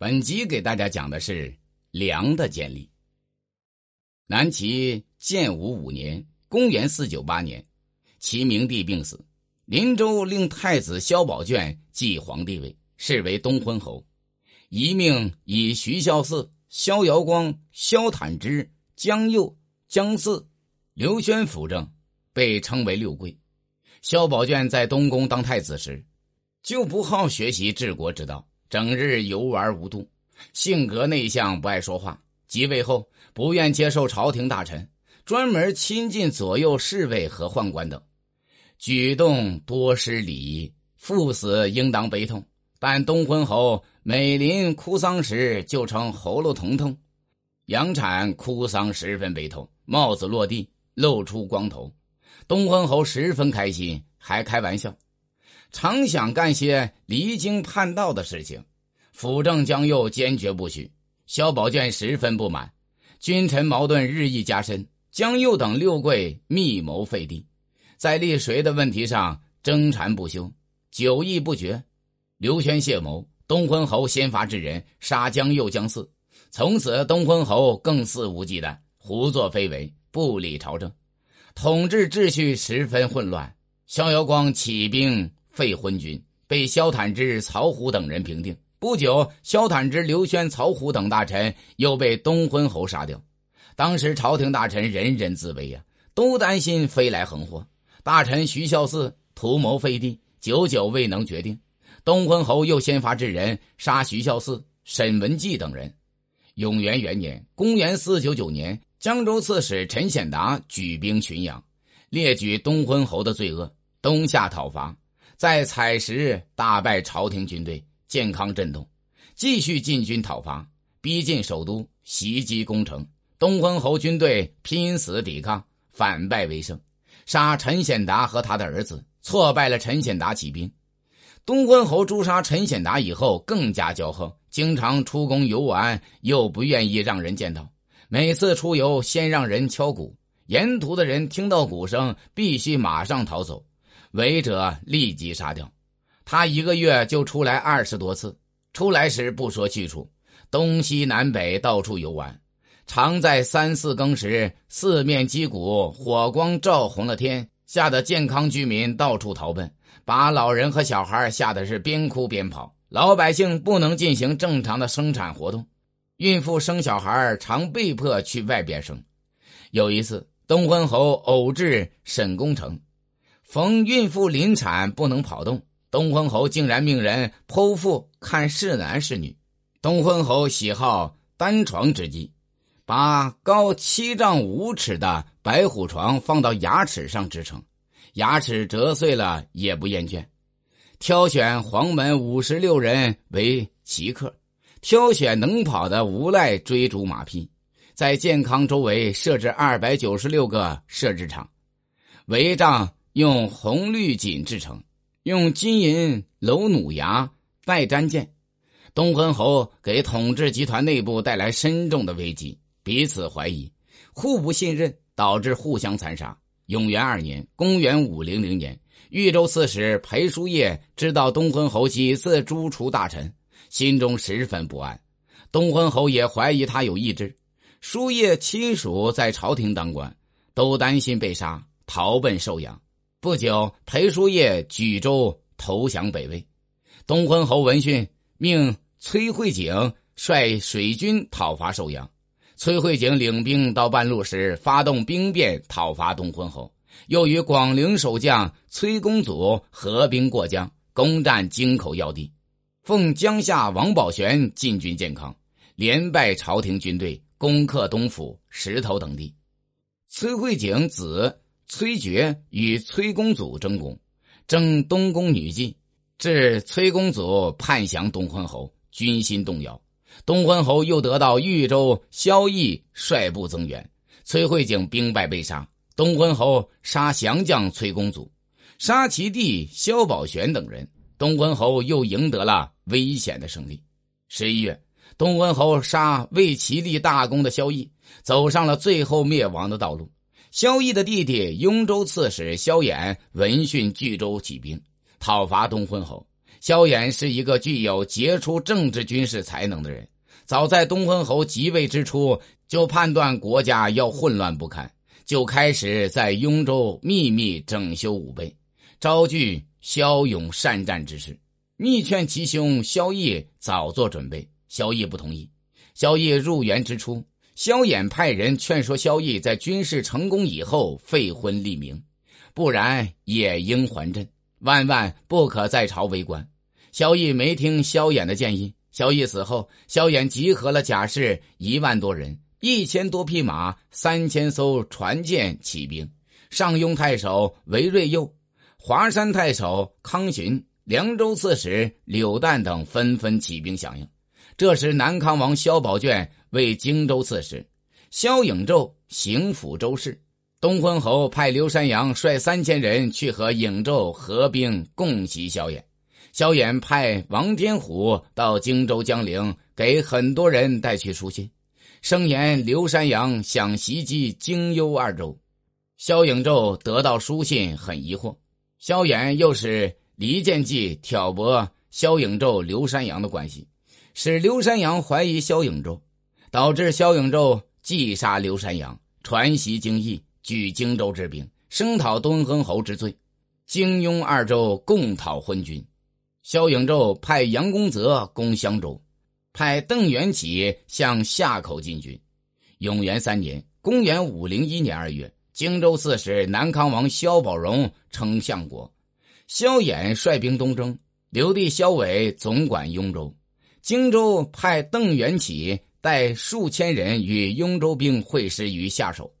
本集给大家讲的是梁的建立。南齐建武五年（公元四九八年），齐明帝病死，林州令太子萧宝卷继皇帝位，是为东昏侯。一命以徐孝嗣、萧遥光、萧坦之、江右、姜嗣、刘宣辅政，被称为六贵。萧宝卷在东宫当太子时，就不好学习治国之道。整日游玩无度，性格内向，不爱说话。即位后，不愿接受朝廷大臣，专门亲近左右侍卫和宦官等，举动多失礼仪。父死应当悲痛，但东昏侯每临哭丧时，就称喉咙疼痛；杨产哭丧十分悲痛，帽子落地，露出光头。东昏侯十分开心，还开玩笑。常想干些离经叛道的事情，辅政江右坚决不许。萧宝卷十分不满，君臣矛盾日益加深。江右等六贵密谋废帝，在立谁的问题上争缠不休，久议不决。刘宣谢谋，东昏侯先发制人，杀江右、江四。从此，东昏侯更肆无忌惮，胡作非为，不理朝政，统治秩序十分混乱。萧遥光起兵。废昏君被萧坦之、曹虎等人平定。不久，萧坦之、刘轩、曹虎等大臣又被东昏侯杀掉。当时朝廷大臣人人自危呀，都担心飞来横祸。大臣徐孝嗣图谋废帝，久久未能决定。东昏侯又先发制人，杀徐孝嗣、沈文季等人。永元元年（公元四九九年），江州刺史陈显达举兵巡阳，列举东昏侯的罪恶，东下讨伐。在采石大败朝廷军队，健康震动，继续进军讨伐，逼近首都，袭击攻城。东昏侯军队拼死抵抗，反败为胜，杀陈显达和他的儿子，挫败了陈显达起兵。东昏侯诛杀陈显达以后，更加骄横，经常出宫游玩，又不愿意让人见到。每次出游，先让人敲鼓，沿途的人听到鼓声，必须马上逃走。违者立即杀掉。他一个月就出来二十多次，出来时不说去处，东西南北到处游玩。常在三四更时，四面击鼓，火光照红了天，吓得健康居民到处逃奔，把老人和小孩吓得是边哭边跑。老百姓不能进行正常的生产活动，孕妇生小孩常被迫去外边生。有一次，东昏侯偶至沈公城。逢孕妇临产不能跑动，东昏侯竟然命人剖腹看是男是女。东昏侯喜好单床之计，把高七丈五尺的白虎床放到牙齿上支撑，牙齿折碎了也不厌倦。挑选黄门五十六人为骑客，挑选能跑的无赖追逐马匹，在健康周围设置二百九十六个设置场，围帐。用红绿锦制成，用金银镂弩牙带粘剑。东昏侯给统治集团内部带来深重的危机，彼此怀疑，互不信任，导致互相残杀。永元二年（公元五零零年），豫州刺史裴叔业知道东昏侯几次诛除大臣，心中十分不安。东昏侯也怀疑他有意志。叔业亲属在朝廷当官，都担心被杀，逃奔寿阳。不久，裴叔业举州投降北魏。东昏侯闻讯，命崔慧景率水军讨伐寿阳。崔慧景领兵到半路时，发动兵变讨伐东昏侯，又与广陵守将崔公祖合兵过江，攻占京口要地。奉江夏王宝玄进军建康，连败朝廷军队，攻克东府、石头等地。崔慧景子。崔珏与崔公祖争功，争东宫女妓，致崔公祖叛降东昏侯，军心动摇。东昏侯又得到豫州萧绎率部增援，崔慧景兵败被杀。东昏侯杀降将崔公祖，杀其弟萧宝玄等人。东昏侯又赢得了危险的胜利。十一月，东昏侯杀为其立大功的萧绎，走上了最后灭亡的道路。萧绎的弟弟雍州刺史萧衍闻讯，聚州起兵讨伐东昏侯。萧衍是一个具有杰出政治军事才能的人。早在东昏侯即位之初，就判断国家要混乱不堪，就开始在雍州秘密整修武备，招聚骁勇善战之士，密劝其兄萧绎早做准备。萧绎不同意。萧绎入园之初，萧衍派人劝说萧绎在军事成功以后废婚立名，不然也应还镇，万万不可在朝为官。萧绎没听萧衍的建议。萧绎死后，萧衍集合了甲士一万多人、一千多匹马、三千艘船舰起兵。上庸太守韦瑞佑、华山太守康循、凉州刺史柳旦等纷纷起兵响应。这时，南康王萧宝卷为荆州刺史，萧颖胄行抚州事。东昏侯派刘山阳率三千人去和颖胄合兵共袭萧衍。萧衍派王天虎到荆州江陵，给很多人带去书信，声言刘山阳想袭击荆幽二州。萧颖胄得到书信，很疑惑。萧衍又使离间计挑拨萧颖胄、刘山阳的关系，使刘山阳怀疑萧颖胄，导致萧颖胄计杀刘山阳，传檄京邑，举荆州之兵，声讨敦亨侯之罪。荆雍二州共讨昏君。萧颖胄派杨公泽攻襄州，派邓元起向夏口进军。永元三年（公元五零一年二月），荆州刺史南康王萧宝荣称相国，萧衍率兵东征，留弟萧伟总管雍州。荆州派邓元起带数千人与雍州兵会师于夏首，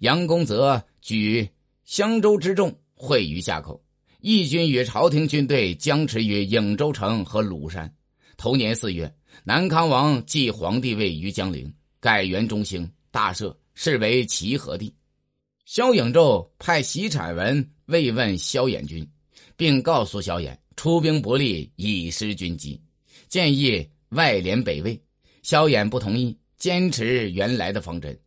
杨公泽举襄州之众会于夏口。义军与朝廷军队僵持于颍州城和鲁山。头年四月，南康王继皇帝位于江陵，改元中兴，大赦，是为齐和帝。萧颖胄派席产文慰问萧衍军，并告诉萧衍出兵不利，已失军机，建议外联北魏。萧衍不同意，坚持原来的方针。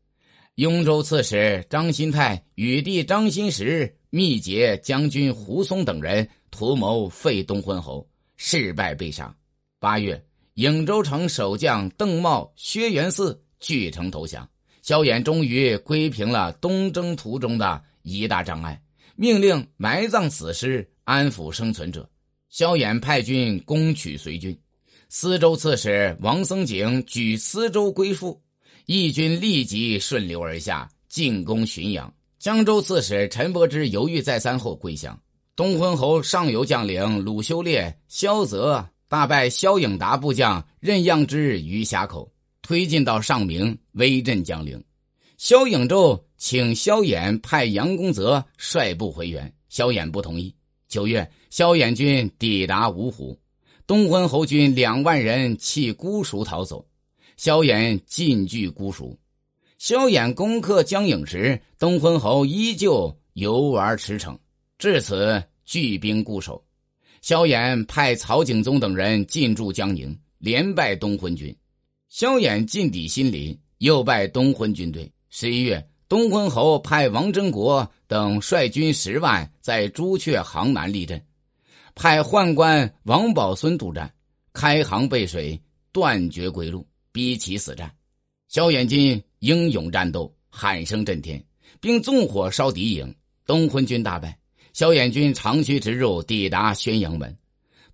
雍州刺史张新泰与弟张新实。密结将军胡松等人图谋废东昏侯，事败被杀。八月，颍州城守将邓茂、薛元嗣据城投降。萧衍终于归平了东征途中的一大障碍，命令埋葬死尸，安抚生存者。萧衍派军攻取随军，司州刺史王僧景举司州归附，义军立即顺流而下，进攻浔阳。江州刺史陈伯之犹豫再三后归降。东昏侯上游将领鲁修烈、萧泽大败萧颖达部将任样之于峡口，推进到上明，威震江陵。萧颖胄请萧衍派杨公泽率部回援，萧衍不同意。九月，萧衍军抵达芜湖，东昏侯军两万人弃姑熟逃走，萧衍进据姑熟。萧衍攻克江颖时，东昏侯依旧游玩驰骋，至此聚兵固守。萧衍派曹景宗等人进驻江宁，连败东昏军。萧衍进抵新林，又败东昏军队。十一月，东昏侯派王真国等率军十万在朱雀杭南立阵，派宦官王宝孙督战，开航背水，断绝归路，逼其死战。萧衍军。英勇战斗，喊声震天，并纵火烧敌营。东昏军大败，萧衍军长驱直入，抵达宣阳门。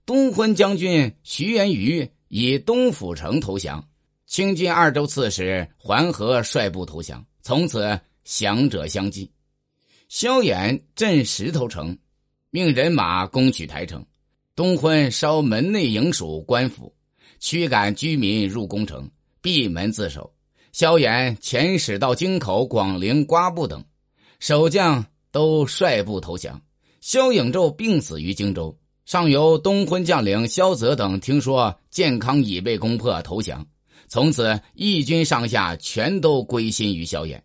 东昏将军徐元瑜以东府城投降，清军二州刺史桓和率部投降。从此降者相继。萧衍镇石头城，命人马攻取台城。东昏烧门内营署官府，驱赶居民入宫城，闭门自守。萧衍遣使到京口、广陵、瓜埠等，守将都率部投降。萧颖胄病死于荆州。上游东昏将领萧泽等听说建康已被攻破，投降。从此义军上下全都归心于萧衍。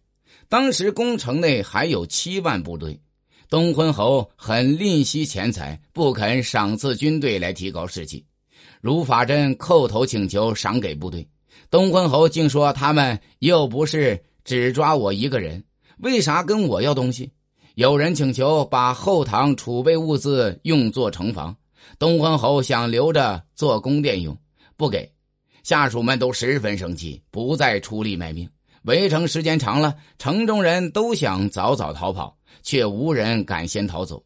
当时宫城内还有七万部队，东昏侯很吝惜钱财，不肯赏赐军队来提高士气。如法真叩头请求赏给部队。东昏侯竟说：“他们又不是只抓我一个人，为啥跟我要东西？”有人请求把后堂储备物资用作城防，东昏侯想留着做宫殿用，不给，下属们都十分生气，不再出力卖命。围城时间长了，城中人都想早早逃跑，却无人敢先逃走。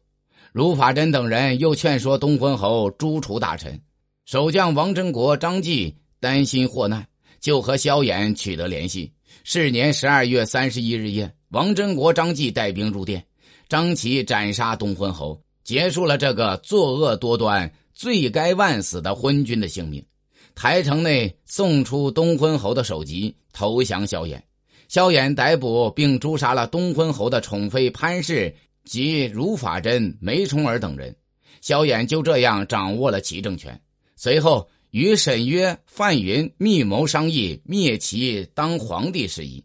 卢法真等人又劝说东昏侯诛除大臣。守将王真国、张继担心祸难，就和萧衍取得联系。是年十二月三十一日夜，王真国、张继带兵入殿，张齐斩杀东昏侯，结束了这个作恶多端、罪该万死的昏君的性命。台城内送出东昏侯的首级，投降萧衍。萧衍逮捕并诛杀了东昏侯的宠妃潘氏及如法真、梅冲儿等人。萧衍就这样掌握了齐政权。随后。与沈约、范云密谋商议灭齐当皇帝事宜，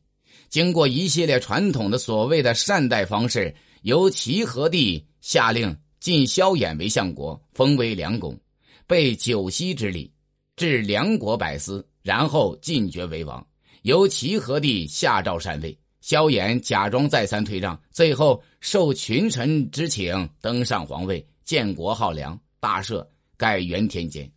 经过一系列传统的所谓的善待方式，由齐和帝下令晋萧衍为相国，封为梁公，备九锡之礼，至梁国百司，然后晋爵为王。由齐和帝下诏禅位，萧衍假装再三退让，最后受群臣之请登上皇位，建国号梁，大赦，改元天监。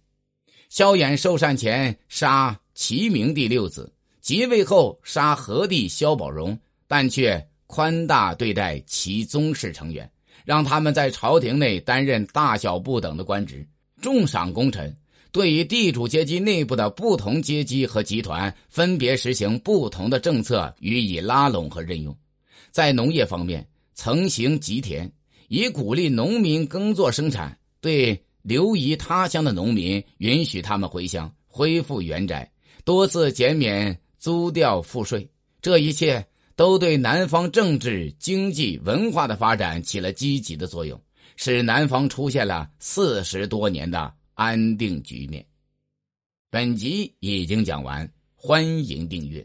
萧衍受禅前杀齐明帝六子，即位后杀和帝萧宝荣，但却宽大对待其宗室成员，让他们在朝廷内担任大小不等的官职，重赏功臣。对于地主阶级内部的不同阶级和集团，分别实行不同的政策予以拉拢和任用。在农业方面，曾行吉田，以鼓励农民耕作生产，对。流移他乡的农民，允许他们回乡，恢复原宅，多次减免租调赋税。这一切都对南方政治、经济、文化的发展起了积极的作用，使南方出现了四十多年的安定局面。本集已经讲完，欢迎订阅。